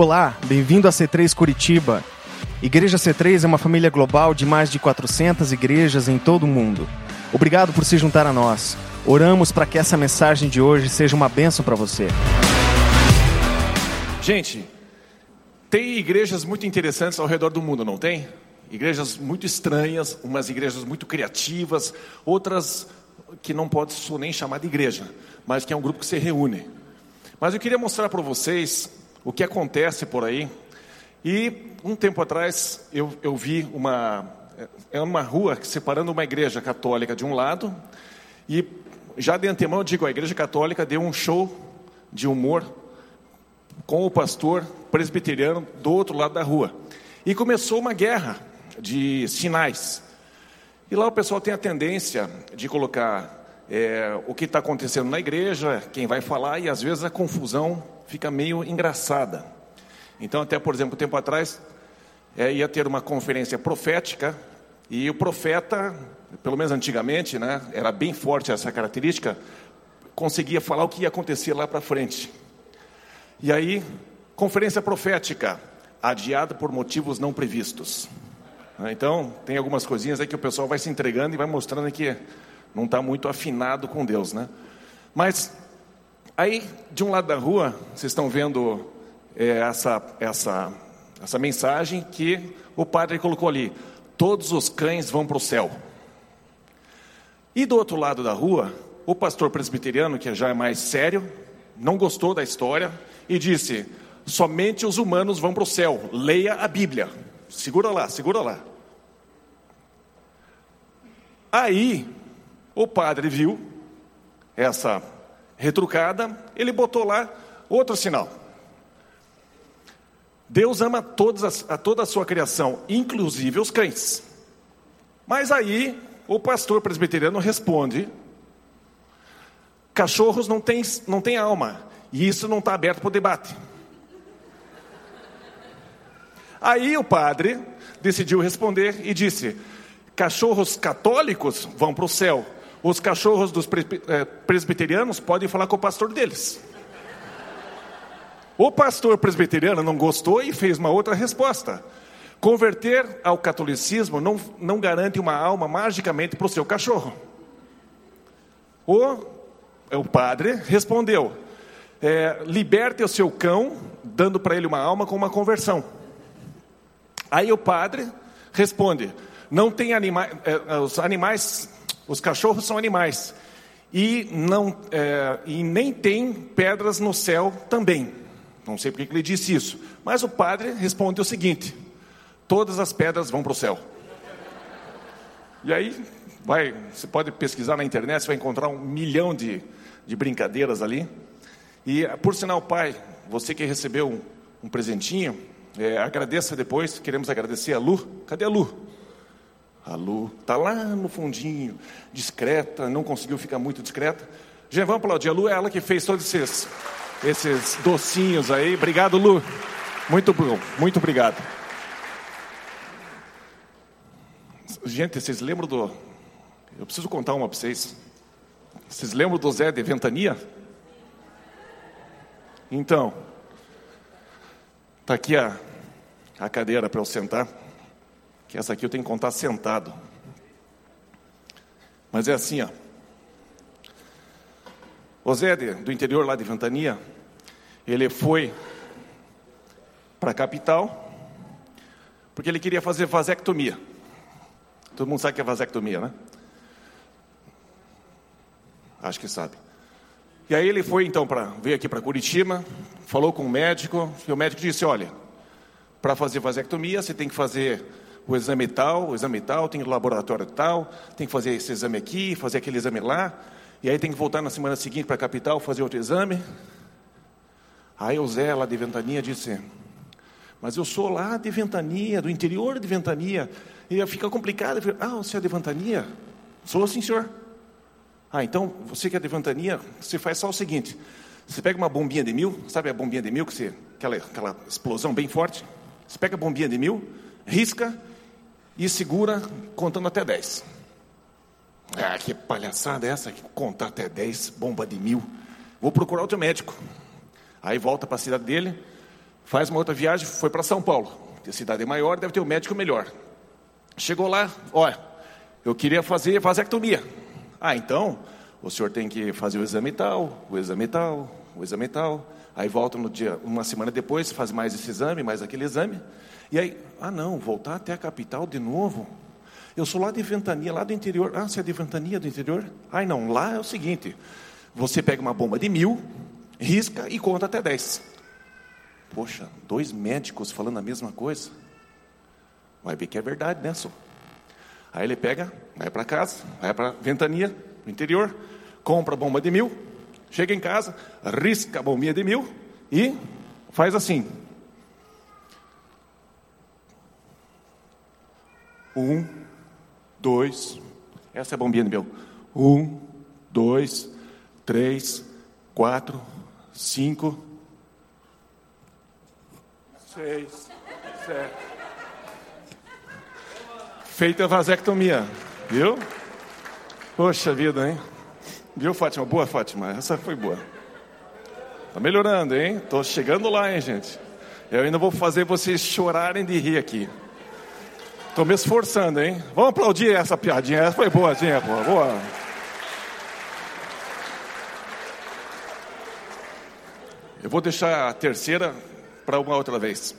Olá, bem-vindo a C3 Curitiba. Igreja C3 é uma família global de mais de 400 igrejas em todo o mundo. Obrigado por se juntar a nós. Oramos para que essa mensagem de hoje seja uma bênção para você. Gente, tem igrejas muito interessantes ao redor do mundo, não tem? Igrejas muito estranhas, umas igrejas muito criativas, outras que não pode nem chamar de igreja, mas que é um grupo que se reúne. Mas eu queria mostrar para vocês o que acontece por aí. E um tempo atrás eu, eu vi uma é uma rua separando uma igreja católica de um lado e já de antemão eu digo a igreja católica deu um show de humor com o pastor presbiteriano do outro lado da rua e começou uma guerra de sinais. E lá o pessoal tem a tendência de colocar é, o que está acontecendo na igreja, quem vai falar, e às vezes a confusão fica meio engraçada. Então, até por exemplo, um tempo atrás, é, ia ter uma conferência profética, e o profeta, pelo menos antigamente, né, era bem forte essa característica, conseguia falar o que ia acontecer lá para frente. E aí, conferência profética, adiada por motivos não previstos. Né? Então, tem algumas coisinhas aí que o pessoal vai se entregando e vai mostrando que não está muito afinado com Deus, né? Mas aí, de um lado da rua, vocês estão vendo é, essa, essa, essa mensagem que o padre colocou ali: todos os cães vão para o céu. E do outro lado da rua, o pastor presbiteriano, que já é mais sério, não gostou da história e disse: somente os humanos vão para o céu, leia a Bíblia. Segura lá, segura lá. Aí, o padre viu essa retrucada, ele botou lá outro sinal. Deus ama todas a toda a sua criação, inclusive os cães. Mas aí, o pastor presbiteriano responde: cachorros não têm não tem alma, e isso não está aberto para o debate. Aí o padre decidiu responder e disse: Cachorros católicos vão para o céu. Os cachorros dos eh, presbiterianos podem falar com o pastor deles. O pastor presbiteriano não gostou e fez uma outra resposta. Converter ao catolicismo não, não garante uma alma magicamente para o seu cachorro. O, o padre respondeu: é, liberte o seu cão, dando para ele uma alma com uma conversão. Aí o padre responde: não tem animais, é, os animais, os cachorros são animais. E, não, é, e nem tem pedras no céu também. Não sei porque ele disse isso. Mas o padre responde o seguinte: todas as pedras vão para o céu. E aí, vai, você pode pesquisar na internet, você vai encontrar um milhão de, de brincadeiras ali. E, por sinal, pai, você que recebeu um, um presentinho, é, agradeça depois. Queremos agradecer a Lu. Cadê a Lu? A Lu está lá no fundinho, discreta, não conseguiu ficar muito discreta. Já vamos aplaudir. A Lu é ela que fez todos esses, esses docinhos aí. Obrigado, Lu. Muito bom, muito obrigado. Gente, vocês lembram do. Eu preciso contar uma para vocês. Vocês lembram do Zé de Ventania? Então, está aqui a, a cadeira para eu sentar que essa aqui eu tenho que contar sentado. Mas é assim, ó. O Zé do interior lá de Ventania, ele foi para a capital, porque ele queria fazer vasectomia. Todo mundo sabe que é vasectomia, né? Acho que sabe. E aí ele foi então para veio aqui para Curitiba, falou com o médico, e o médico disse: "Olha, para fazer vasectomia você tem que fazer o exame tal, o exame tal, tem laboratório tal, tem que fazer esse exame aqui, fazer aquele exame lá, e aí tem que voltar na semana seguinte para a capital fazer outro exame. Aí o Zé, lá de Ventania, disse: Mas eu sou lá de Ventania, do interior de Ventania, e fica complicado. Eu falei, ah, você é de Ventania? Sou sim, senhor. Ah, então você que é de Ventania, você faz só o seguinte: você pega uma bombinha de mil, sabe a bombinha de mil, que você, aquela, aquela explosão bem forte? Você pega a bombinha de mil, risca e segura contando até 10. Ah, que palhaçada é essa? Contar até 10, bomba de mil. Vou procurar outro médico. Aí volta para a cidade dele, Faz uma outra viagem, foi para São Paulo. A cidade é maior, deve ter um médico melhor. Chegou lá, olha, eu queria fazer vasectomia. Ah, então, o senhor tem que fazer o exame tal, o exame tal, o exame tal. Aí volta no dia, uma semana depois, faz mais esse exame, mais aquele exame. E aí, ah não, voltar até a capital de novo? Eu sou lá de Ventania, lá do interior. Ah, você é de Ventania do interior? Ah, não, lá é o seguinte: você pega uma bomba de mil, risca e conta até dez. Poxa, dois médicos falando a mesma coisa. Vai ver que é verdade, né, só? Aí ele pega, vai para casa, vai para Ventania, no interior, compra a bomba de mil, chega em casa, risca a bombinha de mil e faz assim. Um, dois, essa é a bombinha de mil. Um, dois, três, quatro, cinco, seis, sete feita a vasectomia, viu? Poxa vida, hein? Viu, Fátima? Boa, Fátima. Essa foi boa. Tá melhorando, hein? Tô chegando lá, hein, gente? Eu ainda vou fazer vocês chorarem de rir aqui. Tô me esforçando, hein? Vamos aplaudir essa piadinha. Essa foi boa, pô. Boa. Eu vou deixar a terceira para uma outra vez.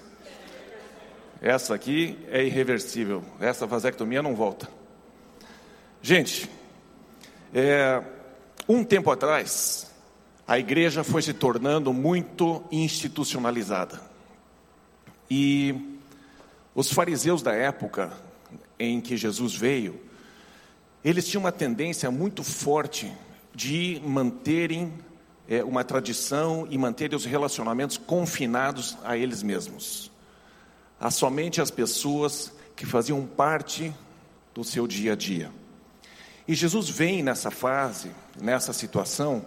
Essa aqui é irreversível. Essa vasectomia não volta. Gente, é, um tempo atrás, a igreja foi se tornando muito institucionalizada. E os fariseus da época em que Jesus veio, eles tinham uma tendência muito forte de manterem é, uma tradição e manterem os relacionamentos confinados a eles mesmos a somente as pessoas que faziam parte do seu dia a dia. E Jesus vem nessa fase, nessa situação,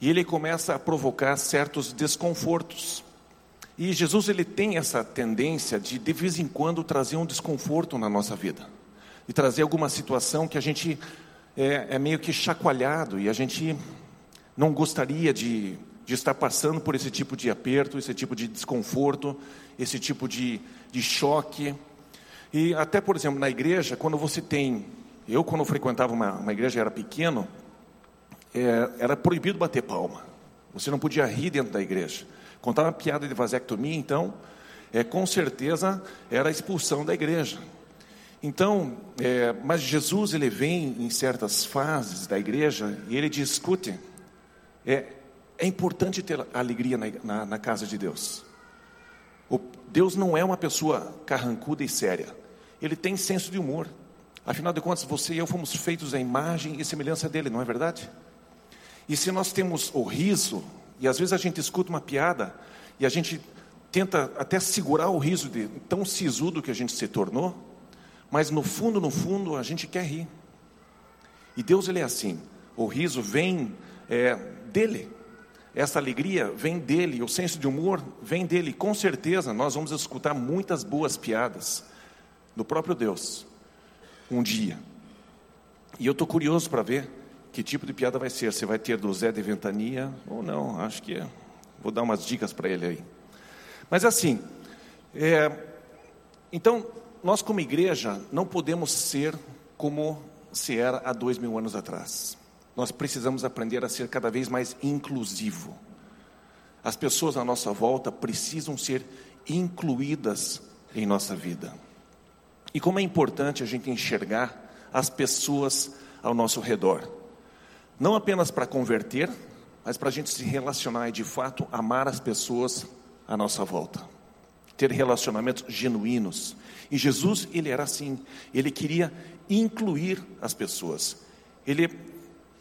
e ele começa a provocar certos desconfortos. E Jesus ele tem essa tendência de de vez em quando trazer um desconforto na nossa vida, e trazer alguma situação que a gente é, é meio que chacoalhado e a gente não gostaria de de estar passando por esse tipo de aperto, esse tipo de desconforto, esse tipo de, de choque. E até, por exemplo, na igreja, quando você tem. Eu, quando frequentava uma, uma igreja, era pequeno, é, era proibido bater palma. Você não podia rir dentro da igreja. Contar uma piada de vasectomia, então, é, com certeza era a expulsão da igreja. Então, é, mas Jesus ele vem em certas fases da igreja e ele discute. É, é importante ter alegria na, na, na casa de Deus. O, Deus não é uma pessoa carrancuda e séria. Ele tem senso de humor. Afinal de contas, você e eu fomos feitos à imagem e semelhança dele, não é verdade? E se nós temos o riso, e às vezes a gente escuta uma piada, e a gente tenta até segurar o riso de tão sisudo que a gente se tornou, mas no fundo, no fundo, a gente quer rir. E Deus ele é assim. O riso vem é, dele. Essa alegria vem dele, o senso de humor vem dele. Com certeza nós vamos escutar muitas boas piadas do próprio Deus um dia. E eu estou curioso para ver que tipo de piada vai ser. Se vai ter do Zé de Ventania ou não. Acho que vou dar umas dicas para ele aí. Mas assim, é, então nós como igreja não podemos ser como se era há dois mil anos atrás nós precisamos aprender a ser cada vez mais inclusivo. As pessoas à nossa volta precisam ser incluídas em nossa vida. E como é importante a gente enxergar as pessoas ao nosso redor, não apenas para converter, mas para a gente se relacionar e de fato amar as pessoas à nossa volta, ter relacionamentos genuínos. E Jesus, ele era assim, ele queria incluir as pessoas. Ele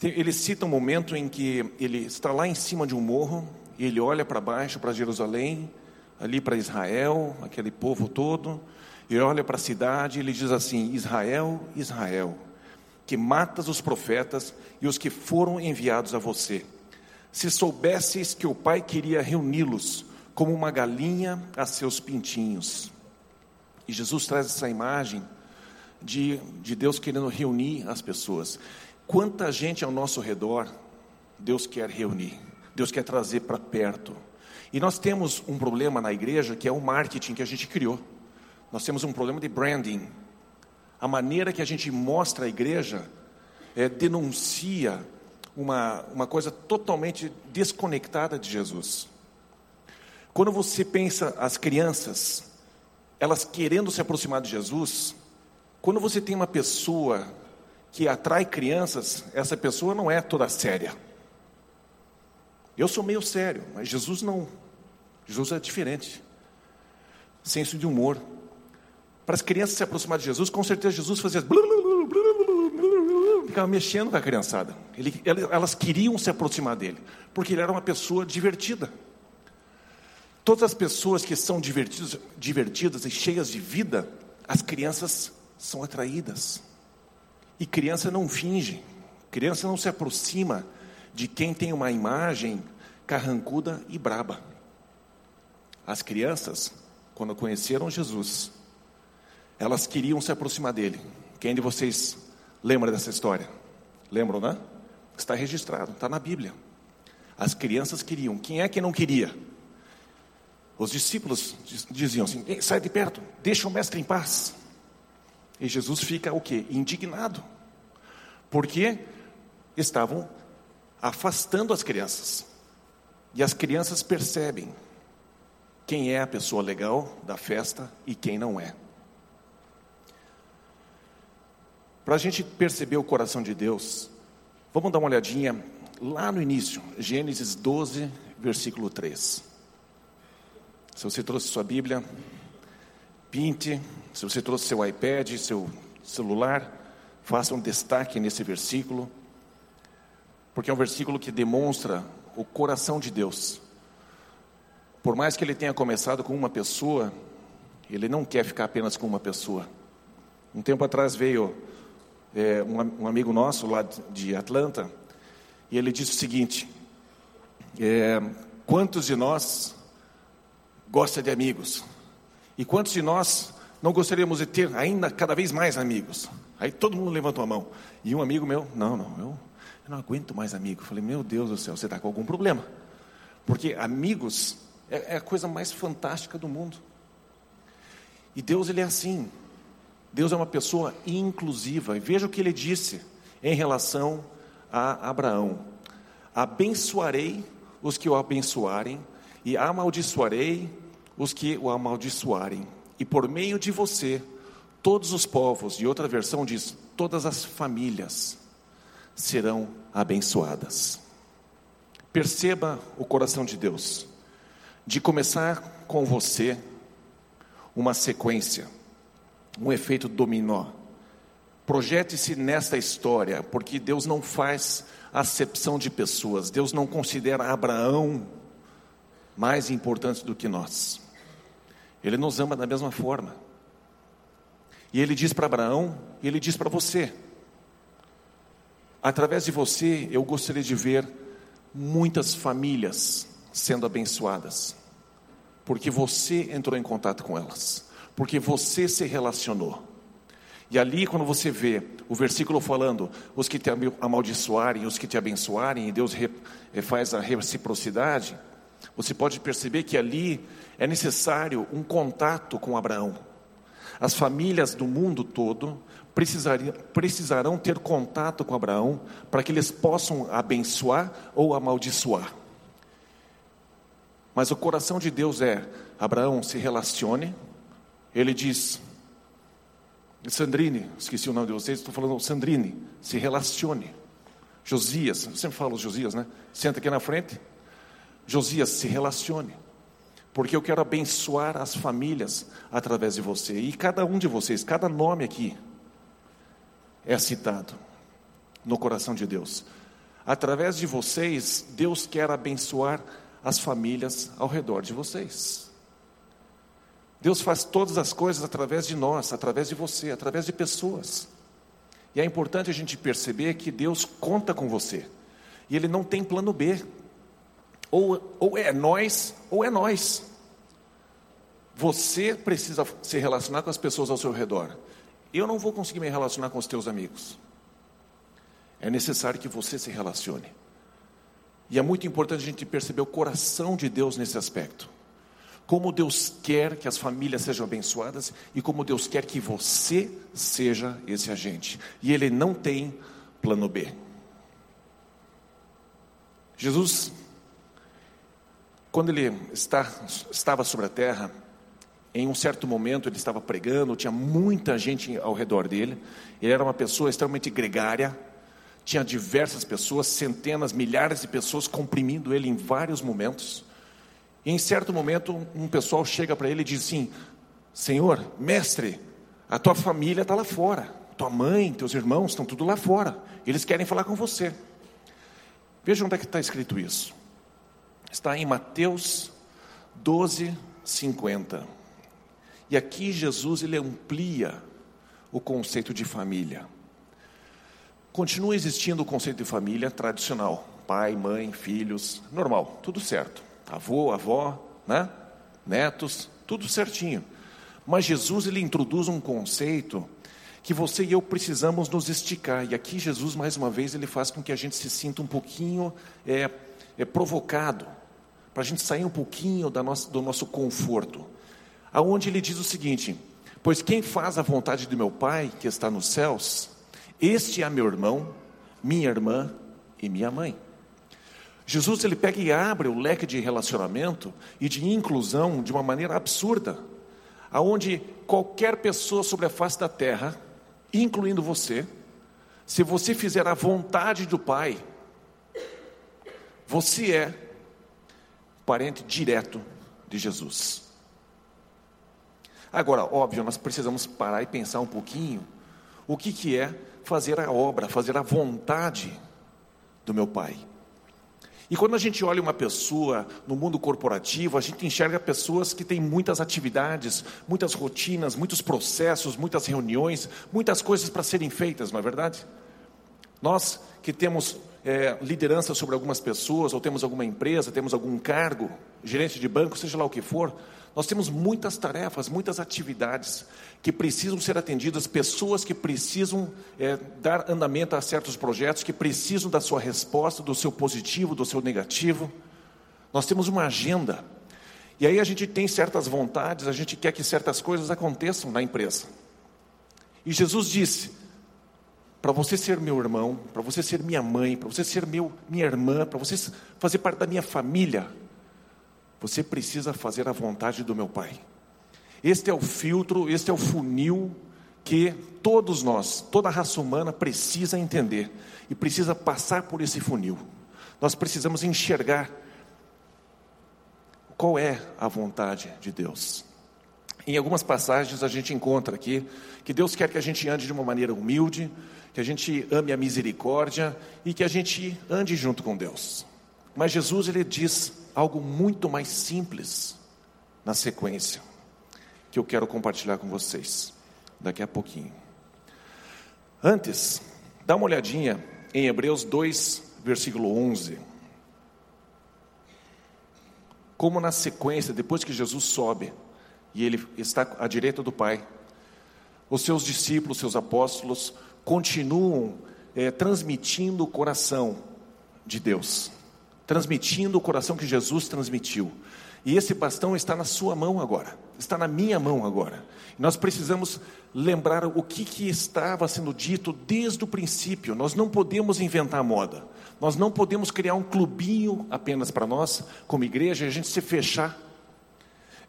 ele cita um momento em que ele está lá em cima de um morro e ele olha para baixo, para Jerusalém, ali para Israel, aquele povo todo, e olha para a cidade e ele diz assim: Israel, Israel, que matas os profetas e os que foram enviados a você. Se soubesses que o Pai queria reuni-los como uma galinha a seus pintinhos. E Jesus traz essa imagem de, de Deus querendo reunir as pessoas. Quanta gente ao nosso redor Deus quer reunir, Deus quer trazer para perto. E nós temos um problema na igreja que é o marketing que a gente criou. Nós temos um problema de branding. A maneira que a gente mostra a igreja é, denuncia uma, uma coisa totalmente desconectada de Jesus. Quando você pensa as crianças, elas querendo se aproximar de Jesus, quando você tem uma pessoa que atrai crianças, essa pessoa não é toda séria. Eu sou meio sério, mas Jesus não. Jesus é diferente. Senso de humor. Para as crianças se aproximar de Jesus, com certeza Jesus fazia. Ficava mexendo com a criançada. Ele, elas queriam se aproximar dele, porque ele era uma pessoa divertida. Todas as pessoas que são divertidas, divertidas e cheias de vida, as crianças são atraídas. E criança não finge, criança não se aproxima de quem tem uma imagem carrancuda e braba. As crianças, quando conheceram Jesus, elas queriam se aproximar dele. Quem de vocês lembra dessa história? Lembram, né? Está registrado, está na Bíblia. As crianças queriam. Quem é que não queria? Os discípulos diziam assim: sai de perto, deixa o mestre em paz. E Jesus fica o quê? Indignado. Porque estavam afastando as crianças. E as crianças percebem quem é a pessoa legal da festa e quem não é. Para a gente perceber o coração de Deus, vamos dar uma olhadinha lá no início, Gênesis 12, versículo 3. Se você trouxe sua Bíblia, pinte. Se você trouxe seu iPad, seu celular, faça um destaque nesse versículo, porque é um versículo que demonstra o coração de Deus. Por mais que ele tenha começado com uma pessoa, ele não quer ficar apenas com uma pessoa. Um tempo atrás veio é, um, um, amigo nosso lá de Atlanta e ele disse o seguinte: é, quantos de nós gosta de amigos. E quantos de nós não gostaríamos de ter ainda cada vez mais amigos? Aí todo mundo levantou a mão. E um amigo meu, não, não, eu, eu não aguento mais amigo. Eu falei, meu Deus do céu, você está com algum problema. Porque amigos é, é a coisa mais fantástica do mundo. E Deus, Ele é assim. Deus é uma pessoa inclusiva. E veja o que Ele disse em relação a Abraão: Abençoarei os que o abençoarem e amaldiçoarei os que o amaldiçoarem, e por meio de você, todos os povos, e outra versão diz, todas as famílias serão abençoadas. Perceba o coração de Deus, de começar com você uma sequência, um efeito dominó. Projete-se nesta história, porque Deus não faz acepção de pessoas, Deus não considera Abraão mais importantes do que nós. Ele nos ama da mesma forma. E ele diz para Abraão, e ele diz para você: através de você eu gostaria de ver muitas famílias sendo abençoadas, porque você entrou em contato com elas, porque você se relacionou. E ali, quando você vê o versículo falando, os que te amaldiçoarem, os que te abençoarem, e Deus eh, faz a reciprocidade, você pode perceber que ali é necessário um contato com Abraão. As famílias do mundo todo precisarão ter contato com Abraão para que eles possam abençoar ou amaldiçoar. Mas o coração de Deus é: Abraão se relacione. Ele diz, Sandrine, esqueci o nome de vocês, estou falando Sandrine, se relacione. Josias, eu sempre falo Josias, né? Senta aqui na frente. Josias, se relacione, porque eu quero abençoar as famílias através de você. E cada um de vocês, cada nome aqui é citado no coração de Deus. Através de vocês, Deus quer abençoar as famílias ao redor de vocês. Deus faz todas as coisas através de nós, através de você, através de pessoas. E é importante a gente perceber que Deus conta com você. E Ele não tem plano B. Ou, ou é nós, ou é nós. Você precisa se relacionar com as pessoas ao seu redor. Eu não vou conseguir me relacionar com os teus amigos. É necessário que você se relacione. E é muito importante a gente perceber o coração de Deus nesse aspecto. Como Deus quer que as famílias sejam abençoadas e como Deus quer que você seja esse agente. E Ele não tem plano B. Jesus, quando Ele está, estava sobre a terra, em um certo momento ele estava pregando, tinha muita gente ao redor dele. Ele era uma pessoa extremamente gregária, tinha diversas pessoas, centenas, milhares de pessoas comprimindo ele em vários momentos. E em certo momento, um pessoal chega para ele e diz assim: Senhor, mestre, a tua família está lá fora, tua mãe, teus irmãos estão tudo lá fora, eles querem falar com você. Veja onde é que está escrito isso. Está em Mateus 12, 50. E aqui Jesus ele amplia o conceito de família. Continua existindo o conceito de família tradicional: pai, mãe, filhos, normal, tudo certo. Avô, avó, né? Netos, tudo certinho. Mas Jesus ele introduz um conceito que você e eu precisamos nos esticar. E aqui Jesus mais uma vez ele faz com que a gente se sinta um pouquinho é, é provocado, para a gente sair um pouquinho da nossa, do nosso conforto. Aonde ele diz o seguinte: Pois quem faz a vontade do meu Pai que está nos céus este é meu irmão, minha irmã e minha mãe. Jesus ele pega e abre o leque de relacionamento e de inclusão de uma maneira absurda, aonde qualquer pessoa sobre a face da terra, incluindo você, se você fizer a vontade do Pai, você é parente direto de Jesus. Agora, óbvio, nós precisamos parar e pensar um pouquinho o que, que é fazer a obra, fazer a vontade do meu Pai. E quando a gente olha uma pessoa no mundo corporativo, a gente enxerga pessoas que têm muitas atividades, muitas rotinas, muitos processos, muitas reuniões, muitas coisas para serem feitas, não é verdade? Nós que temos é, liderança sobre algumas pessoas, ou temos alguma empresa, temos algum cargo, gerente de banco, seja lá o que for, nós temos muitas tarefas, muitas atividades que precisam ser atendidas, pessoas que precisam é, dar andamento a certos projetos, que precisam da sua resposta, do seu positivo, do seu negativo. Nós temos uma agenda. E aí a gente tem certas vontades, a gente quer que certas coisas aconteçam na empresa. E Jesus disse: para você ser meu irmão, para você ser minha mãe, para você ser meu, minha irmã, para você fazer parte da minha família, você precisa fazer a vontade do meu Pai. Este é o filtro, este é o funil que todos nós, toda a raça humana precisa entender e precisa passar por esse funil. Nós precisamos enxergar qual é a vontade de Deus. Em algumas passagens a gente encontra aqui que Deus quer que a gente ande de uma maneira humilde, que a gente ame a misericórdia e que a gente ande junto com Deus. Mas Jesus ele diz algo muito mais simples na sequência, que eu quero compartilhar com vocês daqui a pouquinho. Antes, dá uma olhadinha em Hebreus 2, versículo 11. Como na sequência, depois que Jesus sobe e ele está à direita do Pai, os seus discípulos, seus apóstolos, continuam é, transmitindo o coração de Deus transmitindo o coração que Jesus transmitiu. E esse bastão está na sua mão agora, está na minha mão agora. Nós precisamos lembrar o que, que estava sendo dito desde o princípio. Nós não podemos inventar moda, nós não podemos criar um clubinho apenas para nós, como igreja, e a gente se fechar.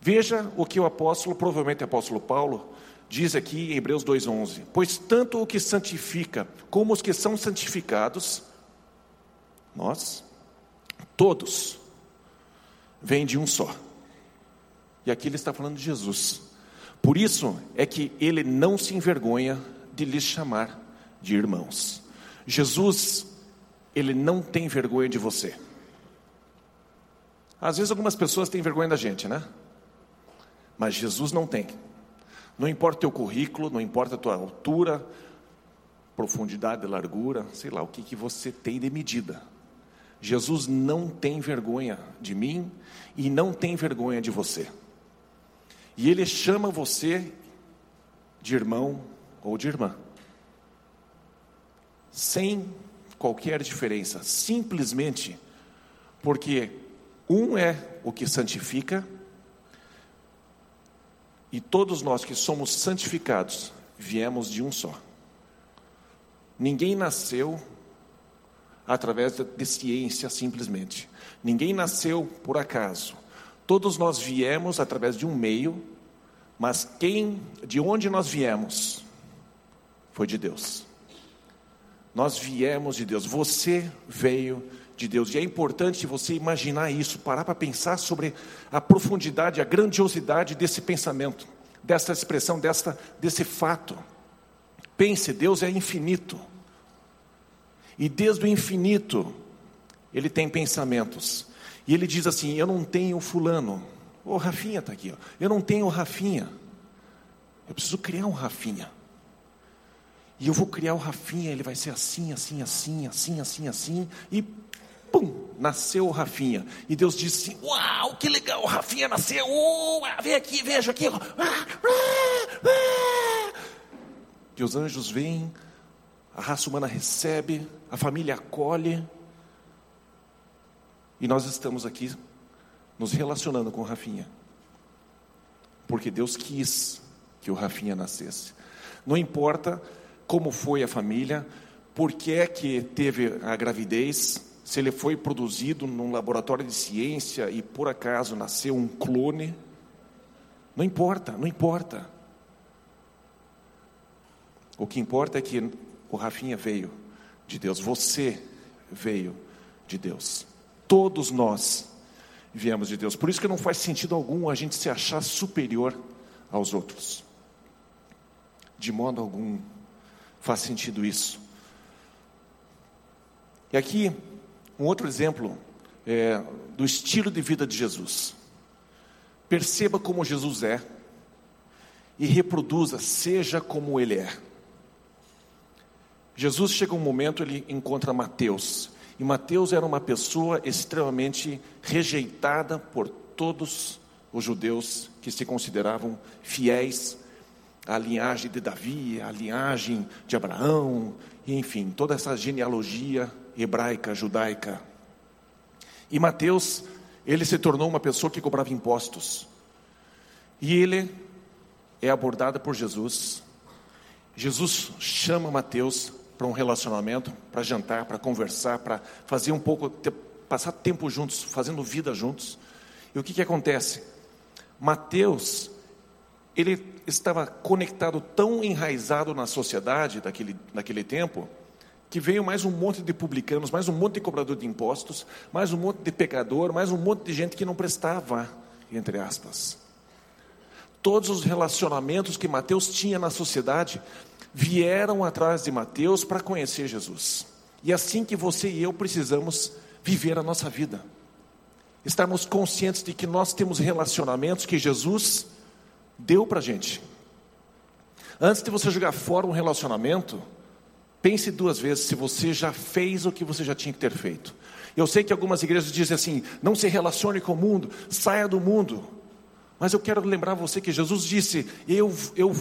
Veja o que o apóstolo, provavelmente o apóstolo Paulo, diz aqui em Hebreus 2,11: Pois tanto o que santifica como os que são santificados, nós, Todos vêm de um só. E aqui ele está falando de Jesus. Por isso é que ele não se envergonha de lhes chamar de irmãos. Jesus, ele não tem vergonha de você. Às vezes algumas pessoas têm vergonha da gente, né? Mas Jesus não tem. Não importa o teu currículo, não importa a tua altura, profundidade, largura, sei lá o que, que você tem de medida. Jesus não tem vergonha de mim e não tem vergonha de você. E Ele chama você de irmão ou de irmã, sem qualquer diferença, simplesmente Porque um é o que santifica, e todos nós que somos santificados viemos de um só. Ninguém nasceu através de ciência simplesmente. Ninguém nasceu por acaso. Todos nós viemos através de um meio, mas quem, de onde nós viemos, foi de Deus. Nós viemos de Deus. Você veio de Deus. E é importante você imaginar isso, parar para pensar sobre a profundidade, a grandiosidade desse pensamento, dessa expressão, desta, desse fato. Pense, Deus é infinito. E desde o infinito, Ele tem pensamentos. E Ele diz assim: Eu não tenho Fulano. O Rafinha está aqui. Ó. Eu não tenho Rafinha. Eu preciso criar um Rafinha. E eu vou criar o Rafinha, ele vai ser assim, assim, assim, assim, assim, assim. E pum, nasceu o Rafinha. E Deus disse assim: Uau, que legal, o Rafinha nasceu. Uh, vem aqui, veja aqui. E os anjos vêm, a raça humana recebe, a família acolhe. E nós estamos aqui nos relacionando com o Rafinha. Porque Deus quis que o Rafinha nascesse. Não importa como foi a família, por que é que teve a gravidez, se ele foi produzido num laboratório de ciência e por acaso nasceu um clone. Não importa, não importa. O que importa é que o Rafinha veio de Deus, você veio de Deus. Todos nós viemos de Deus. Por isso que não faz sentido algum a gente se achar superior aos outros. De modo algum faz sentido isso. E aqui, um outro exemplo é, do estilo de vida de Jesus. Perceba como Jesus é e reproduza, seja como ele é. Jesus chega um momento, ele encontra Mateus. E Mateus era uma pessoa extremamente rejeitada por todos os judeus que se consideravam fiéis à linhagem de Davi, à linhagem de Abraão, enfim, toda essa genealogia hebraica, judaica. E Mateus, ele se tornou uma pessoa que cobrava impostos. E ele é abordado por Jesus. Jesus chama Mateus para um relacionamento, para jantar, para conversar, para fazer um pouco, passar tempo juntos, fazendo vida juntos. E o que, que acontece? Mateus, ele estava conectado, tão enraizado na sociedade daquele, daquele tempo, que veio mais um monte de publicanos, mais um monte de cobrador de impostos, mais um monte de pecador, mais um monte de gente que não prestava, entre aspas. Todos os relacionamentos que Mateus tinha na sociedade vieram atrás de Mateus para conhecer Jesus. E é assim que você e eu precisamos viver a nossa vida. Estarmos conscientes de que nós temos relacionamentos que Jesus deu para a gente. Antes de você jogar fora um relacionamento, pense duas vezes se você já fez o que você já tinha que ter feito. Eu sei que algumas igrejas dizem assim: não se relacione com o mundo, saia do mundo. Mas eu quero lembrar você que Jesus disse: eu, eu,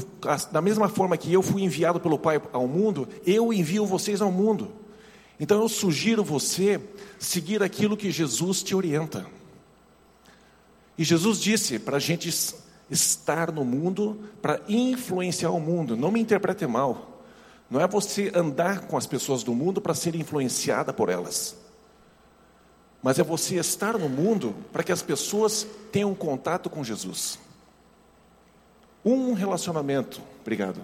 da mesma forma que eu fui enviado pelo Pai ao mundo, eu envio vocês ao mundo. Então eu sugiro você seguir aquilo que Jesus te orienta. E Jesus disse para a gente estar no mundo para influenciar o mundo. Não me interprete mal. Não é você andar com as pessoas do mundo para ser influenciada por elas. Mas é você estar no mundo para que as pessoas tenham contato com Jesus. Um relacionamento, obrigado.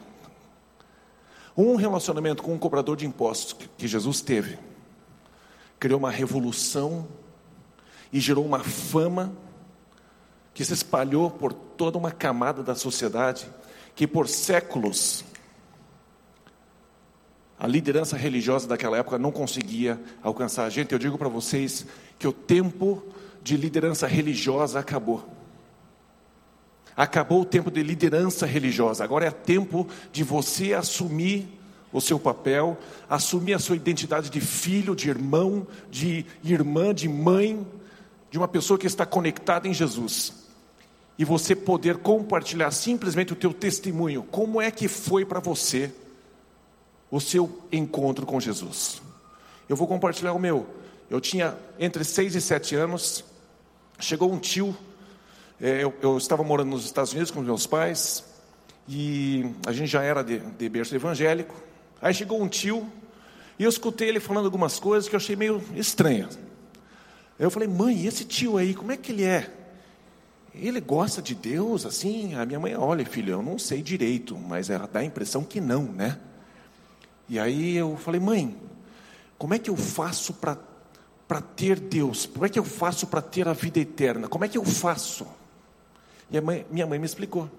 Um relacionamento com um cobrador de impostos que Jesus teve, criou uma revolução e gerou uma fama que se espalhou por toda uma camada da sociedade, que por séculos a liderança religiosa daquela época não conseguia alcançar a gente. Eu digo para vocês que o tempo de liderança religiosa acabou. Acabou o tempo de liderança religiosa. Agora é tempo de você assumir o seu papel, assumir a sua identidade de filho, de irmão, de irmã, de mãe, de uma pessoa que está conectada em Jesus e você poder compartilhar simplesmente o teu testemunho, como é que foi para você o seu encontro com Jesus. Eu vou compartilhar o meu. Eu tinha entre 6 e 7 anos. Chegou um tio. É, eu, eu, estava morando nos Estados Unidos com meus pais. E a gente já era de, de berço evangélico. Aí chegou um tio. E eu escutei ele falando algumas coisas que eu achei meio estranhas. Eu falei, mãe, esse tio aí, como é que ele é? Ele gosta de Deus assim? A minha mãe, olha, filho, eu não sei direito, mas ela dá a impressão que não, né? E aí eu falei, mãe, como é que eu faço para ter Deus? Como é que eu faço para ter a vida eterna? Como é que eu faço? E mãe, minha mãe me explicou.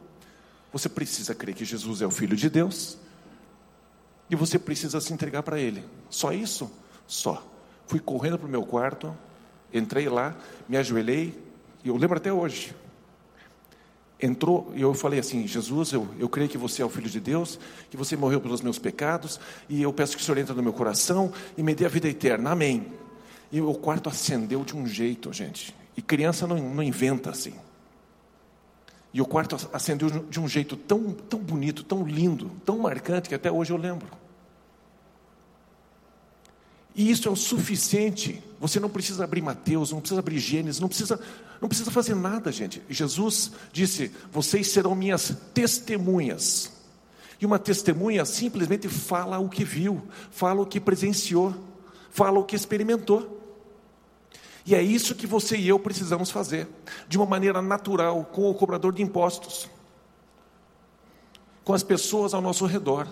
Você precisa crer que Jesus é o Filho de Deus e você precisa se entregar para Ele. Só isso? Só. Fui correndo para o meu quarto, entrei lá, me ajoelhei, e eu lembro até hoje entrou e eu falei assim: Jesus, eu, eu creio que você é o Filho de Deus, que você morreu pelos meus pecados, e eu peço que o Senhor entre no meu coração e me dê a vida eterna. Amém. E o quarto acendeu de um jeito, gente. E criança não, não inventa assim. E o quarto acendeu de um jeito tão, tão bonito, tão lindo, tão marcante, que até hoje eu lembro. E isso é o suficiente. Você não precisa abrir Mateus, não precisa abrir Gênesis, não precisa, não precisa fazer nada, gente. Jesus disse: Vocês serão minhas testemunhas. E uma testemunha simplesmente fala o que viu, fala o que presenciou, fala o que experimentou. E é isso que você e eu precisamos fazer, de uma maneira natural, com o cobrador de impostos, com as pessoas ao nosso redor.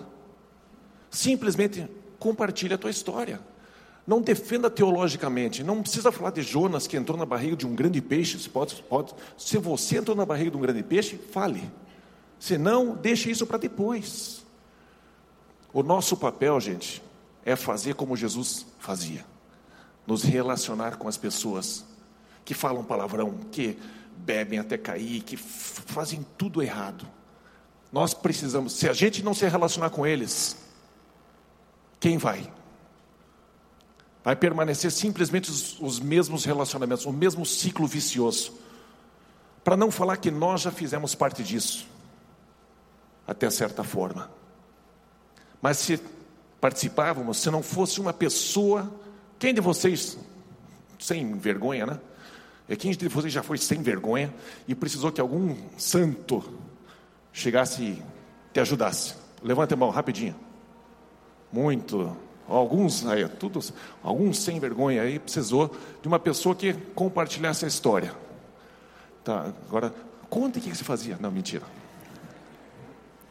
Simplesmente compartilhe a tua história. Não defenda teologicamente. Não precisa falar de Jonas que entrou na barriga de um grande peixe. Se, pode, pode, se você entrou na barriga de um grande peixe, fale. Se não, deixe isso para depois. O nosso papel, gente, é fazer como Jesus fazia: nos relacionar com as pessoas que falam palavrão, que bebem até cair, que fazem tudo errado. Nós precisamos, se a gente não se relacionar com eles, quem vai? Vai permanecer simplesmente os, os mesmos relacionamentos, o mesmo ciclo vicioso. Para não falar que nós já fizemos parte disso, até certa forma. Mas se participávamos, se não fosse uma pessoa, quem de vocês, sem vergonha, né? É quem de vocês já foi sem vergonha e precisou que algum santo chegasse e te ajudasse? Levante a mão rapidinho. Muito. Alguns, aí, todos, alguns sem vergonha aí precisou de uma pessoa que compartilhasse a história. Tá, agora, conta o que você fazia. Não, mentira.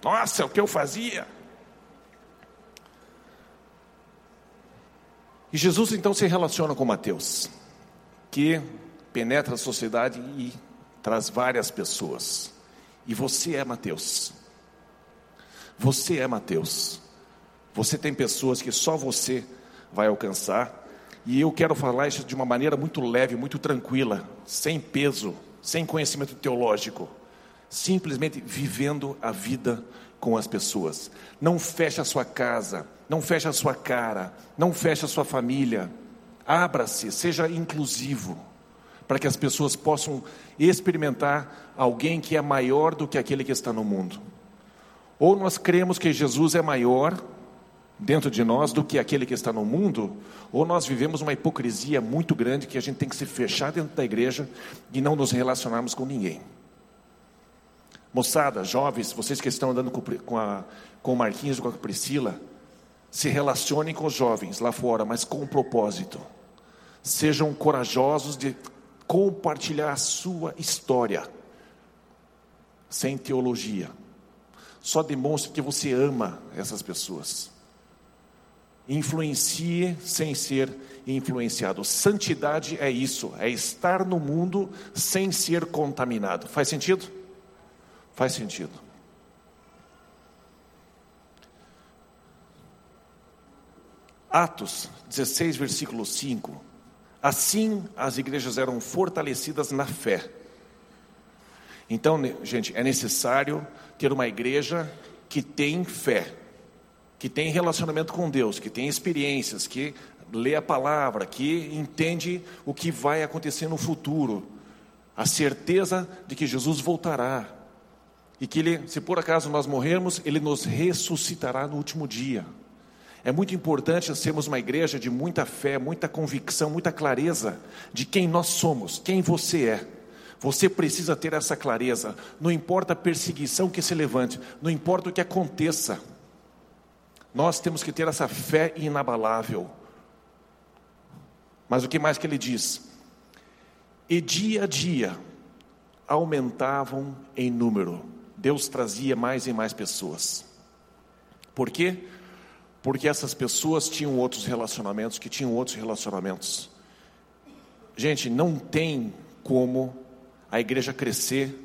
Nossa, o que eu fazia? E Jesus então se relaciona com Mateus, que penetra a sociedade e traz várias pessoas. E você é Mateus. Você é Mateus. Você tem pessoas que só você vai alcançar. E eu quero falar isso de uma maneira muito leve, muito tranquila, sem peso, sem conhecimento teológico. Simplesmente vivendo a vida com as pessoas. Não feche a sua casa, não feche a sua cara, não feche a sua família. Abra-se, seja inclusivo, para que as pessoas possam experimentar alguém que é maior do que aquele que está no mundo. Ou nós cremos que Jesus é maior dentro de nós do que aquele que está no mundo, ou nós vivemos uma hipocrisia muito grande que a gente tem que se fechar dentro da igreja e não nos relacionarmos com ninguém. Moçada, jovens, vocês que estão andando com, a, com o Marquinhos com a Priscila, se relacionem com os jovens lá fora, mas com um propósito. Sejam corajosos de compartilhar a sua história, sem teologia. Só demonstre que você ama essas pessoas. Influencie sem ser influenciado. Santidade é isso, é estar no mundo sem ser contaminado. Faz sentido? Faz sentido. Atos 16, versículo 5. Assim as igrejas eram fortalecidas na fé. Então, gente, é necessário ter uma igreja que tem fé que tem relacionamento com Deus, que tem experiências, que lê a palavra, que entende o que vai acontecer no futuro, a certeza de que Jesus voltará e que ele, se por acaso nós morrermos, ele nos ressuscitará no último dia. É muito importante sermos uma igreja de muita fé, muita convicção, muita clareza de quem nós somos, quem você é. Você precisa ter essa clareza. Não importa a perseguição que se levante, não importa o que aconteça. Nós temos que ter essa fé inabalável. Mas o que mais que ele diz? E dia a dia aumentavam em número. Deus trazia mais e mais pessoas. Por quê? Porque essas pessoas tinham outros relacionamentos, que tinham outros relacionamentos. Gente, não tem como a igreja crescer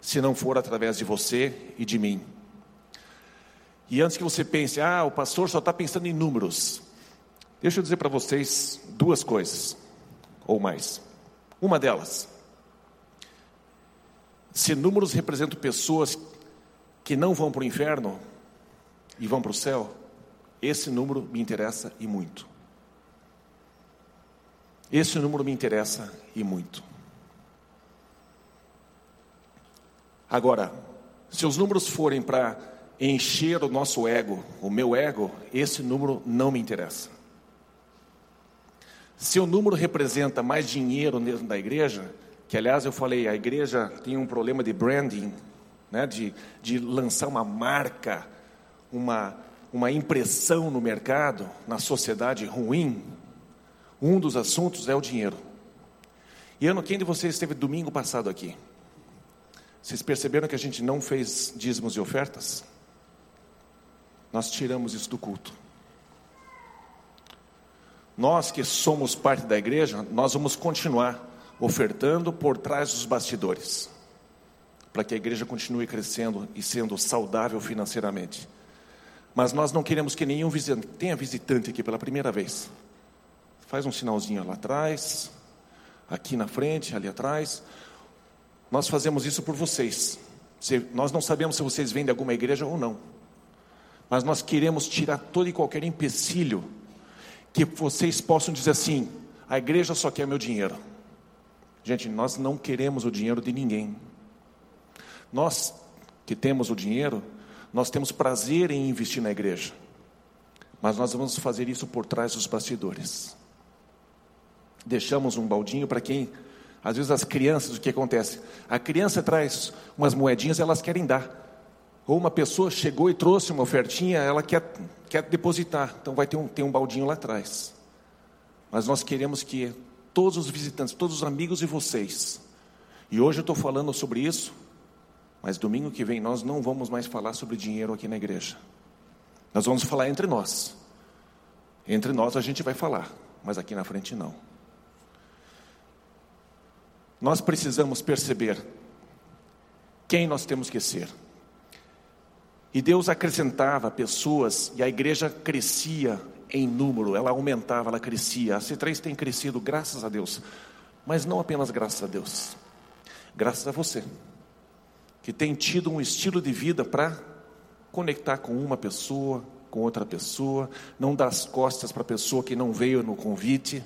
se não for através de você e de mim. E antes que você pense, ah, o pastor só está pensando em números, deixa eu dizer para vocês duas coisas, ou mais. Uma delas, se números representam pessoas que não vão para o inferno e vão para o céu, esse número me interessa e muito. Esse número me interessa e muito. Agora, se os números forem para encher o nosso ego, o meu ego, esse número não me interessa. Se o número representa mais dinheiro dentro da igreja, que aliás eu falei, a igreja tem um problema de branding, né, de, de lançar uma marca, uma, uma impressão no mercado, na sociedade ruim, um dos assuntos é o dinheiro. E ano, quem de vocês esteve domingo passado aqui? Vocês perceberam que a gente não fez dízimos e ofertas? Nós tiramos isso do culto. Nós que somos parte da igreja, nós vamos continuar ofertando por trás dos bastidores, para que a igreja continue crescendo e sendo saudável financeiramente. Mas nós não queremos que nenhum visitante, tenha visitante aqui pela primeira vez. Faz um sinalzinho lá atrás, aqui na frente, ali atrás. Nós fazemos isso por vocês. nós não sabemos se vocês vêm de alguma igreja ou não mas nós queremos tirar todo e qualquer empecilho que vocês possam dizer assim: a igreja só quer meu dinheiro. Gente, nós não queremos o dinheiro de ninguém. Nós que temos o dinheiro, nós temos prazer em investir na igreja, mas nós vamos fazer isso por trás dos bastidores. Deixamos um baldinho para quem, às vezes as crianças, o que acontece? A criança traz umas moedinhas, elas querem dar. Ou uma pessoa chegou e trouxe uma ofertinha, ela quer, quer depositar, então vai ter um, ter um baldinho lá atrás. Mas nós queremos que todos os visitantes, todos os amigos e vocês, e hoje eu estou falando sobre isso, mas domingo que vem nós não vamos mais falar sobre dinheiro aqui na igreja. Nós vamos falar entre nós. Entre nós a gente vai falar, mas aqui na frente não. Nós precisamos perceber quem nós temos que ser. E Deus acrescentava pessoas e a igreja crescia em número, ela aumentava, ela crescia. A C3 tem crescido, graças a Deus, mas não apenas graças a Deus, graças a você, que tem tido um estilo de vida para conectar com uma pessoa, com outra pessoa, não dar as costas para a pessoa que não veio no convite.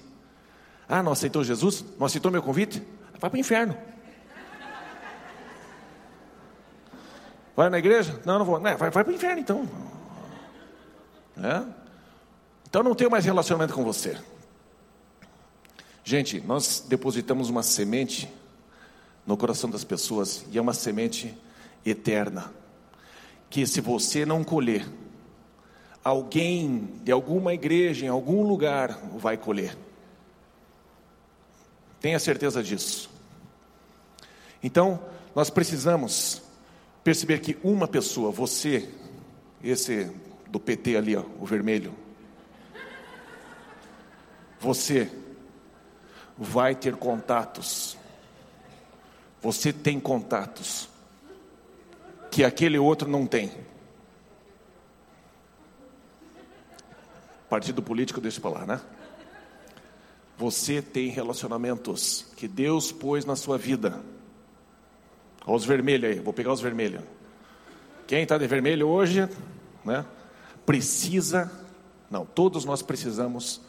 Ah, não aceitou Jesus? Não aceitou meu convite? Vai para o inferno. Vai na igreja? Não, não vou. Não, vai vai para o inferno então. É? Então não tenho mais relacionamento com você. Gente, nós depositamos uma semente no coração das pessoas e é uma semente eterna. Que se você não colher, alguém de alguma igreja, em algum lugar, vai colher. Tenha certeza disso. Então, nós precisamos perceber que uma pessoa, você, esse do PT ali, ó, o vermelho, você vai ter contatos. Você tem contatos que aquele outro não tem. Partido político deixa para lá, né? Você tem relacionamentos que Deus pôs na sua vida Olha os vermelhos aí, vou pegar os vermelhos. Quem está de vermelho hoje, né? Precisa, não, todos nós precisamos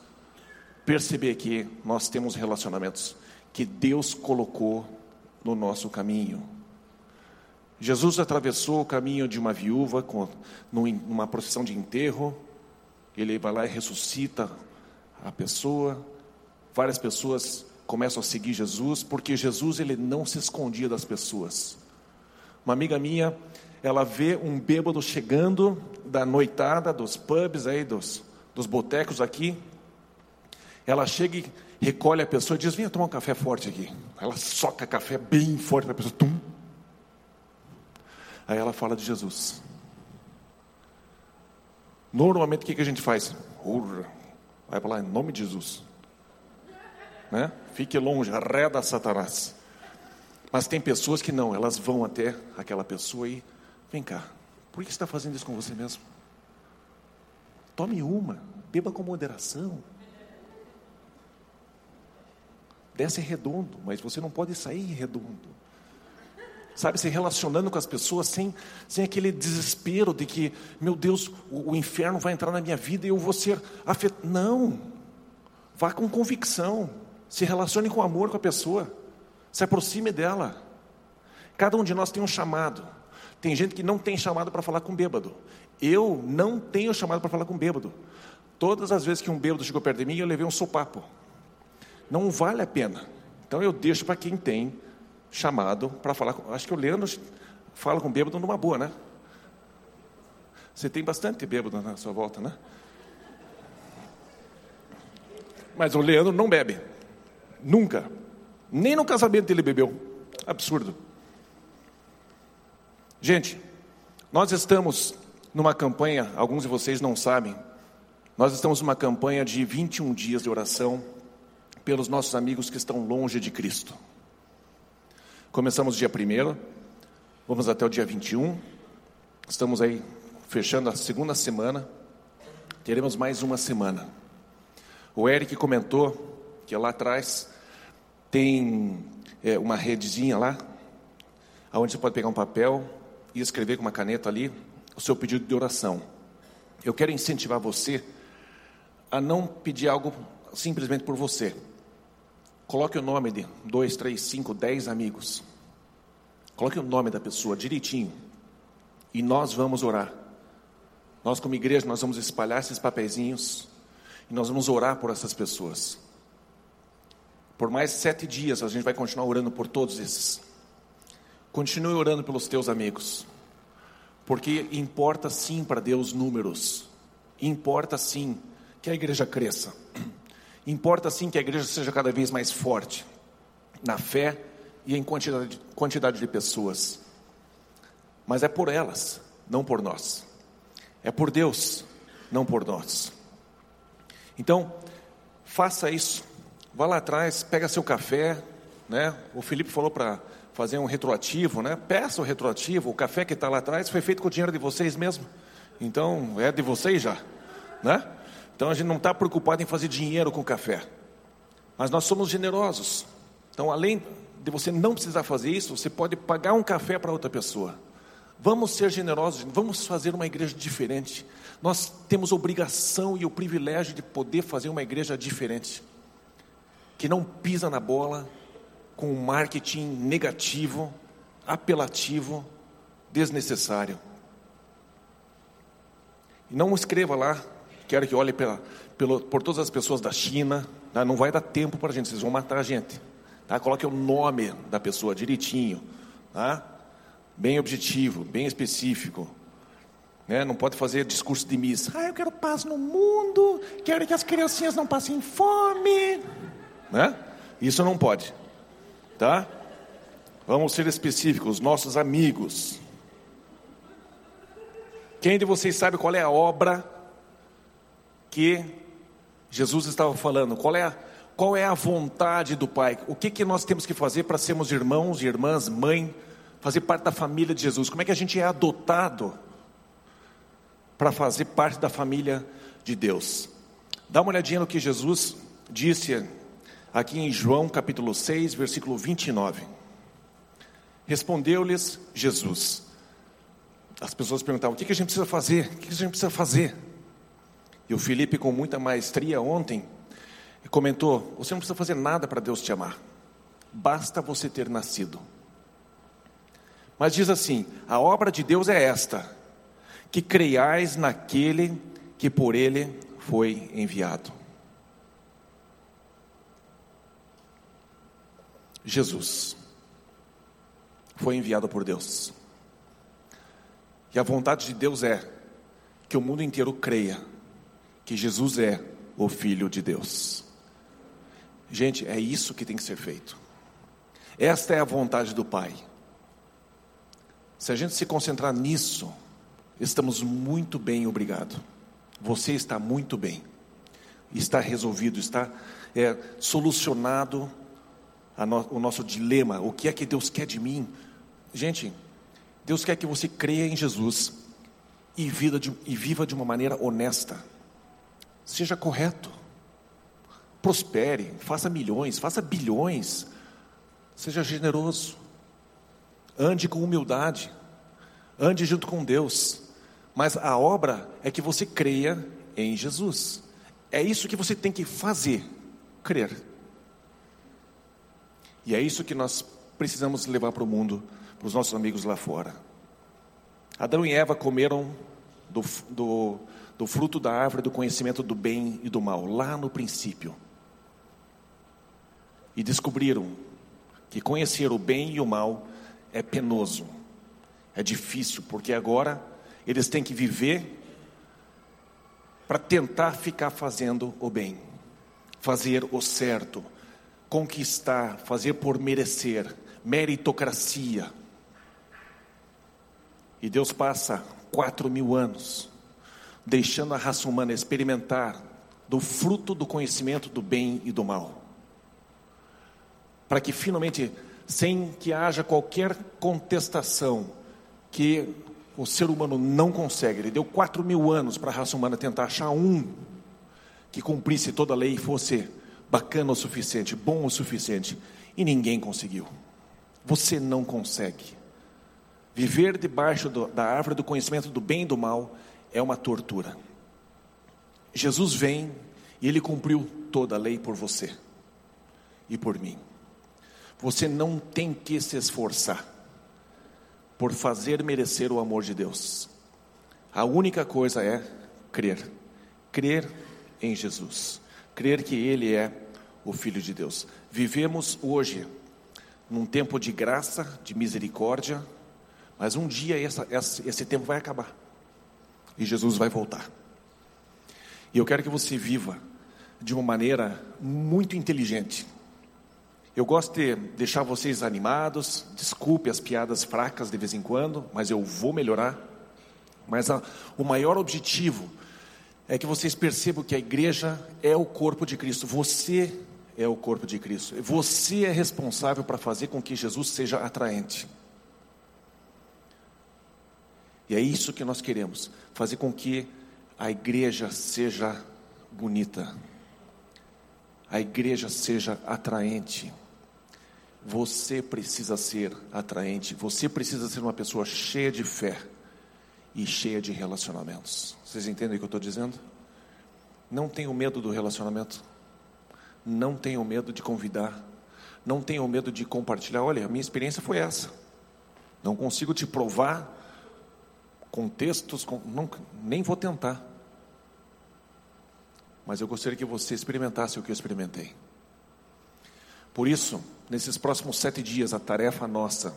perceber que nós temos relacionamentos que Deus colocou no nosso caminho. Jesus atravessou o caminho de uma viúva com, numa procissão de enterro, Ele vai lá e ressuscita a pessoa. Várias pessoas começam a seguir Jesus, porque Jesus ele não se escondia das pessoas. Uma amiga minha, ela vê um bêbado chegando da noitada, dos pubs aí, dos, dos botecos aqui. Ela chega e recolhe a pessoa e diz: Venha tomar um café forte aqui. Ela soca café bem forte para a pessoa. Tum. Aí ela fala de Jesus. Normalmente o que, a gente faz? Urra. Vai lá em nome de Jesus. Né? Fique longe, arreda Satanás. Mas tem pessoas que não, elas vão até aquela pessoa e vem cá, por que você está fazendo isso com você mesmo? Tome uma, beba com moderação. Desce redondo, mas você não pode sair redondo. Sabe, se relacionando com as pessoas sem, sem aquele desespero de que, meu Deus, o, o inferno vai entrar na minha vida e eu vou ser afetado. Não. Vá com convicção. Se relacione com amor com a pessoa. Se aproxime dela. Cada um de nós tem um chamado. Tem gente que não tem chamado para falar com bêbado. Eu não tenho chamado para falar com bêbado. Todas as vezes que um bêbado chegou perto de mim, eu levei um sopapo. Não vale a pena. Então eu deixo para quem tem chamado para falar. Com... Acho que o Leandro fala com bêbado numa boa, né? Você tem bastante bêbado na sua volta, né? Mas o Leandro não bebe. Nunca. Nem no casamento ele bebeu. Absurdo. Gente, nós estamos numa campanha, alguns de vocês não sabem, nós estamos numa campanha de 21 dias de oração pelos nossos amigos que estão longe de Cristo. Começamos dia 1 vamos até o dia 21, estamos aí fechando a segunda semana, teremos mais uma semana. O Eric comentou que lá atrás tem é, uma redezinha lá, onde você pode pegar um papel e escrever com uma caneta ali o seu pedido de oração. Eu quero incentivar você a não pedir algo simplesmente por você. Coloque o nome de dois, três, cinco, dez amigos. Coloque o nome da pessoa direitinho. E nós vamos orar. Nós, como igreja, nós vamos espalhar esses papeizinhos e nós vamos orar por essas pessoas. Por mais sete dias a gente vai continuar orando por todos esses. Continue orando pelos teus amigos, porque importa sim para Deus números, importa sim que a igreja cresça, importa sim que a igreja seja cada vez mais forte na fé e em quantidade, quantidade de pessoas, mas é por elas, não por nós, é por Deus, não por nós. Então, faça isso Vá lá atrás, pega seu café, né? O Felipe falou para fazer um retroativo, né? Peça o retroativo, o café que está lá atrás foi feito com o dinheiro de vocês mesmo. Então, é de vocês já, né? Então a gente não está preocupado em fazer dinheiro com café. Mas nós somos generosos. Então, além de você não precisar fazer isso, você pode pagar um café para outra pessoa. Vamos ser generosos, vamos fazer uma igreja diferente. Nós temos obrigação e o privilégio de poder fazer uma igreja diferente que não pisa na bola com um marketing negativo, apelativo, desnecessário. E não escreva lá, quero que olhe pela, pelo, por todas as pessoas da China, tá? não vai dar tempo para a gente, vocês vão matar a gente. Tá? Coloque o nome da pessoa direitinho, tá? bem objetivo, bem específico. Né? Não pode fazer discurso de missa. Ah, eu quero paz no mundo, quero que as criancinhas não passem fome né? Isso não pode, tá? Vamos ser específicos, nossos amigos. Quem de vocês sabe qual é a obra que Jesus estava falando? Qual é a, qual é a vontade do Pai? O que, que nós temos que fazer para sermos irmãos, irmãs, mãe, fazer parte da família de Jesus? Como é que a gente é adotado para fazer parte da família de Deus? Dá uma olhadinha no que Jesus disse aqui em João capítulo 6, versículo 29. Respondeu-lhes Jesus. As pessoas perguntavam: o que a gente precisa fazer? O que a gente precisa fazer? E o Felipe, com muita maestria ontem, comentou: Você não precisa fazer nada para Deus te amar, basta você ter nascido. Mas diz assim: A obra de Deus é esta, que creiais naquele que por ele foi enviado. Jesus foi enviado por Deus. E a vontade de Deus é que o mundo inteiro creia que Jesus é o Filho de Deus. Gente, é isso que tem que ser feito. Esta é a vontade do Pai. Se a gente se concentrar nisso, estamos muito bem, obrigado. Você está muito bem. Está resolvido, está é, solucionado no, o nosso dilema. O que é que Deus quer de mim? Gente, Deus quer que você creia em Jesus e, vida de, e viva de uma maneira honesta. Seja correto. Prospere, faça milhões, faça bilhões. Seja generoso. Ande com humildade. Ande junto com Deus. Mas a obra é que você creia em Jesus. É isso que você tem que fazer, crer. E é isso que nós precisamos levar para o mundo, para os nossos amigos lá fora. Adão e Eva comeram do, do, do fruto da árvore do conhecimento do bem e do mal, lá no princípio. E descobriram que conhecer o bem e o mal é penoso, é difícil, porque agora eles têm que viver para tentar ficar fazendo o bem, fazer o certo, conquistar, fazer por merecer, meritocracia. E Deus passa quatro mil anos deixando a raça humana experimentar do fruto do conhecimento do bem e do mal, para que finalmente, sem que haja qualquer contestação, que o ser humano não consegue, ele deu quatro mil anos para a raça humana tentar achar um que cumprisse toda a lei e fosse bacana o suficiente, bom o suficiente, e ninguém conseguiu. Você não consegue. Viver debaixo do, da árvore do conhecimento do bem e do mal é uma tortura. Jesus vem e ele cumpriu toda a lei por você e por mim. Você não tem que se esforçar por fazer merecer o amor de Deus. A única coisa é crer. Crer em Jesus crer que Ele é o Filho de Deus. Vivemos hoje num tempo de graça, de misericórdia, mas um dia essa, essa, esse tempo vai acabar e Jesus vai voltar. E eu quero que você viva de uma maneira muito inteligente. Eu gosto de deixar vocês animados, desculpe as piadas fracas de vez em quando, mas eu vou melhorar. Mas a, o maior objetivo é que vocês percebam que a igreja é o corpo de Cristo. Você é o corpo de Cristo. Você é responsável para fazer com que Jesus seja atraente. E é isso que nós queremos: fazer com que a igreja seja bonita, a igreja seja atraente. Você precisa ser atraente, você precisa ser uma pessoa cheia de fé e cheia de relacionamentos. Vocês entendem o que eu estou dizendo? Não tenham medo do relacionamento. Não tenham medo de convidar. Não tenham medo de compartilhar. Olha, a minha experiência foi essa. Não consigo te provar com textos, com, não, nem vou tentar. Mas eu gostaria que você experimentasse o que eu experimentei. Por isso, nesses próximos sete dias, a tarefa nossa,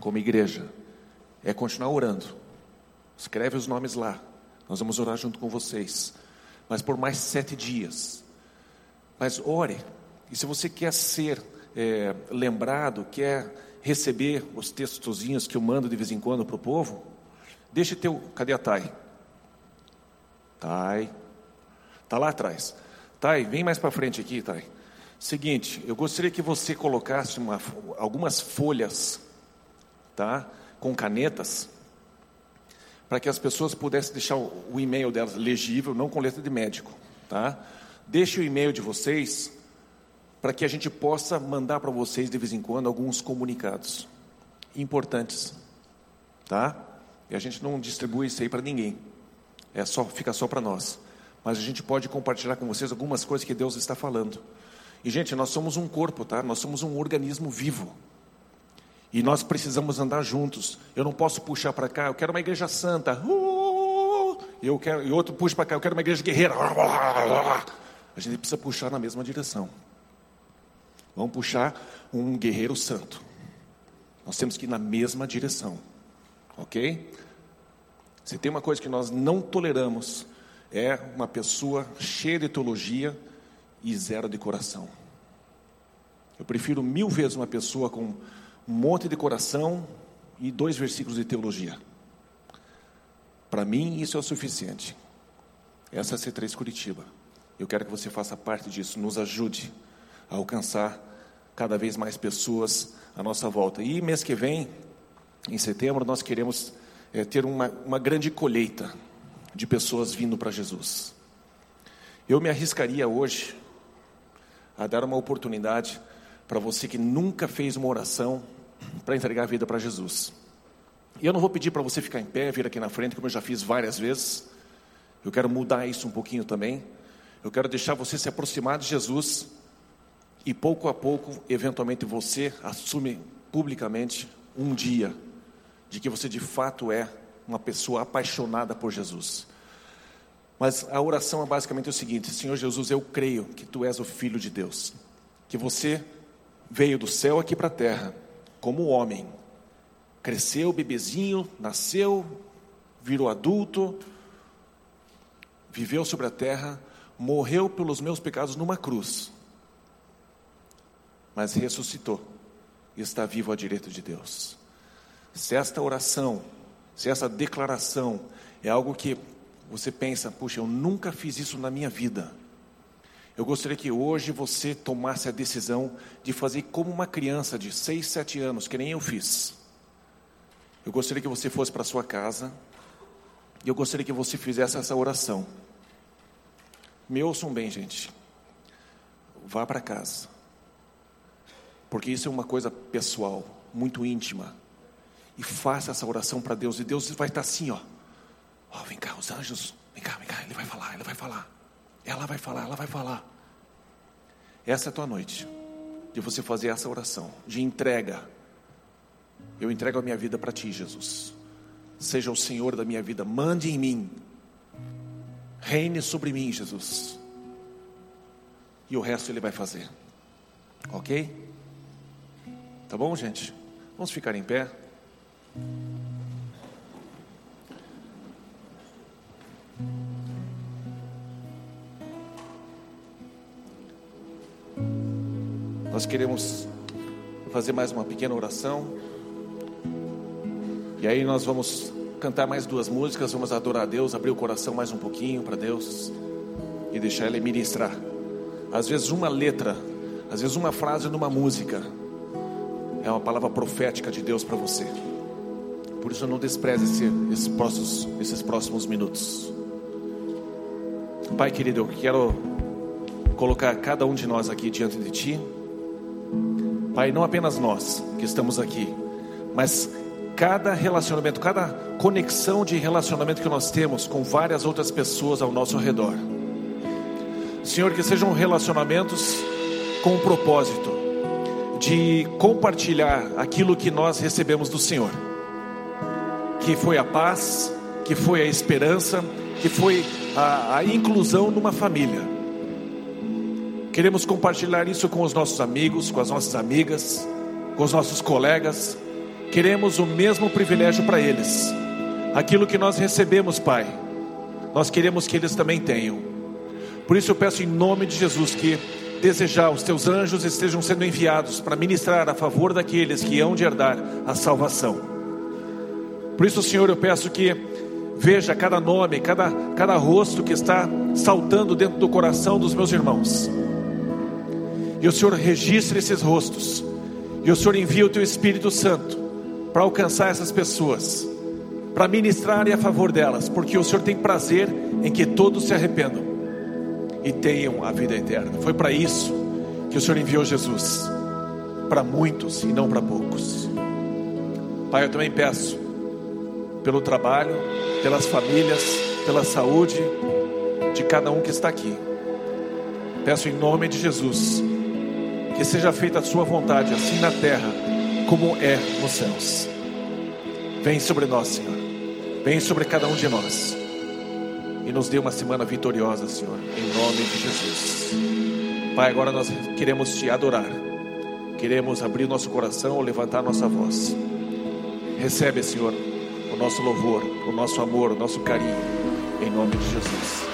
como igreja, é continuar orando Escreve os nomes lá. Nós vamos orar junto com vocês. Mas por mais sete dias. Mas ore. E se você quer ser é, lembrado, quer receber os textozinhos que eu mando de vez em quando para o povo, deixe teu. Cadê a Thay? Thay. Está lá atrás. Thay, vem mais para frente aqui, Thay. Seguinte, eu gostaria que você colocasse uma, algumas folhas, tá? Com canetas para que as pessoas pudessem deixar o, e-mail delas legível, não com letra de médico, tá? Deixe o e-mail de vocês para que a gente possa mandar para vocês de vez em quando alguns comunicados importantes, tá? E a gente não distribui isso aí para ninguém. É só fica só para nós. Mas a gente pode compartilhar com vocês algumas coisas que Deus está falando. E gente, nós somos um corpo, tá? Nós somos um organismo vivo. E nós precisamos andar juntos. Eu não posso puxar para cá, eu quero uma igreja santa. Uh, eu quero, e outro puxa para cá, eu quero uma igreja guerreira. A gente precisa puxar na mesma direção. Vamos puxar um guerreiro santo. Nós temos que ir na mesma direção. Ok? Se tem uma coisa que nós não toleramos, é uma pessoa cheia de teologia e zero de coração. Eu prefiro mil vezes uma pessoa com um monte de coração e dois versículos de teologia. Para mim, isso é o suficiente. Essa é a C3 Curitiba. Eu quero que você faça parte disso, nos ajude a alcançar cada vez mais pessoas à nossa volta. E mês que vem, em setembro, nós queremos é, ter uma, uma grande colheita de pessoas vindo para Jesus. Eu me arriscaria hoje a dar uma oportunidade para você que nunca fez uma oração para entregar a vida para Jesus. E eu não vou pedir para você ficar em pé, vir aqui na frente, como eu já fiz várias vezes. Eu quero mudar isso um pouquinho também. Eu quero deixar você se aproximar de Jesus e pouco a pouco, eventualmente você assume publicamente um dia de que você de fato é uma pessoa apaixonada por Jesus. Mas a oração é basicamente o seguinte: Senhor Jesus, eu creio que tu és o Filho de Deus, que você veio do céu aqui para a terra como homem, cresceu bebezinho, nasceu, virou adulto, viveu sobre a terra, morreu pelos meus pecados numa cruz, mas ressuscitou e está vivo à direita de Deus. Se esta oração se essa declaração é algo que você pensa, puxa, eu nunca fiz isso na minha vida. Eu gostaria que hoje você tomasse a decisão de fazer como uma criança de 6, 7 anos, que nem eu fiz. Eu gostaria que você fosse para sua casa e eu gostaria que você fizesse essa oração. Me ouçam bem, gente. Vá para casa. Porque isso é uma coisa pessoal, muito íntima e faça essa oração para Deus. E Deus vai estar assim, ó. Ó, oh, vem cá, os anjos, vem cá, vem cá, ele vai falar, ele vai falar. Ela vai falar, ela vai falar. Essa é a tua noite, de você fazer essa oração, de entrega. Eu entrego a minha vida para ti, Jesus. Seja o Senhor da minha vida, mande em mim, reine sobre mim, Jesus. E o resto Ele vai fazer, ok? Tá bom, gente? Vamos ficar em pé. Nós queremos fazer mais uma pequena oração. E aí nós vamos cantar mais duas músicas, vamos adorar a Deus, abrir o coração mais um pouquinho para Deus e deixar Ele ministrar. Às vezes uma letra, às vezes uma frase numa música é uma palavra profética de Deus para você. Por isso não despreze esse, esses, próximos, esses próximos minutos. Pai querido, eu quero colocar cada um de nós aqui diante de Ti. Pai, não apenas nós que estamos aqui, mas cada relacionamento, cada conexão de relacionamento que nós temos com várias outras pessoas ao nosso redor. Senhor, que sejam relacionamentos com o propósito de compartilhar aquilo que nós recebemos do Senhor que foi a paz, que foi a esperança, que foi a, a inclusão numa família. Queremos compartilhar isso com os nossos amigos, com as nossas amigas, com os nossos colegas. Queremos o mesmo privilégio para eles. Aquilo que nós recebemos, Pai, nós queremos que eles também tenham. Por isso eu peço em nome de Jesus que desejar os teus anjos estejam sendo enviados para ministrar a favor daqueles que hão de herdar a salvação. Por isso, Senhor, eu peço que veja cada nome, cada, cada rosto que está saltando dentro do coração dos meus irmãos. E o Senhor registre esses rostos. E o Senhor envia o teu Espírito Santo para alcançar essas pessoas, para ministrarem a favor delas, porque o Senhor tem prazer em que todos se arrependam e tenham a vida eterna. Foi para isso que o Senhor enviou Jesus, para muitos e não para poucos. Pai, eu também peço pelo trabalho, pelas famílias, pela saúde de cada um que está aqui. Peço em nome de Jesus que seja feita a Sua vontade, assim na terra como é nos céus. Vem sobre nós, Senhor. Vem sobre cada um de nós. e nos dê uma semana vitoriosa, Senhor, em nome de Jesus. Pai, agora nós queremos te adorar, queremos abrir nosso coração, levantar nossa voz. Recebe, Senhor, o nosso louvor, o nosso amor, o nosso carinho, em nome de Jesus.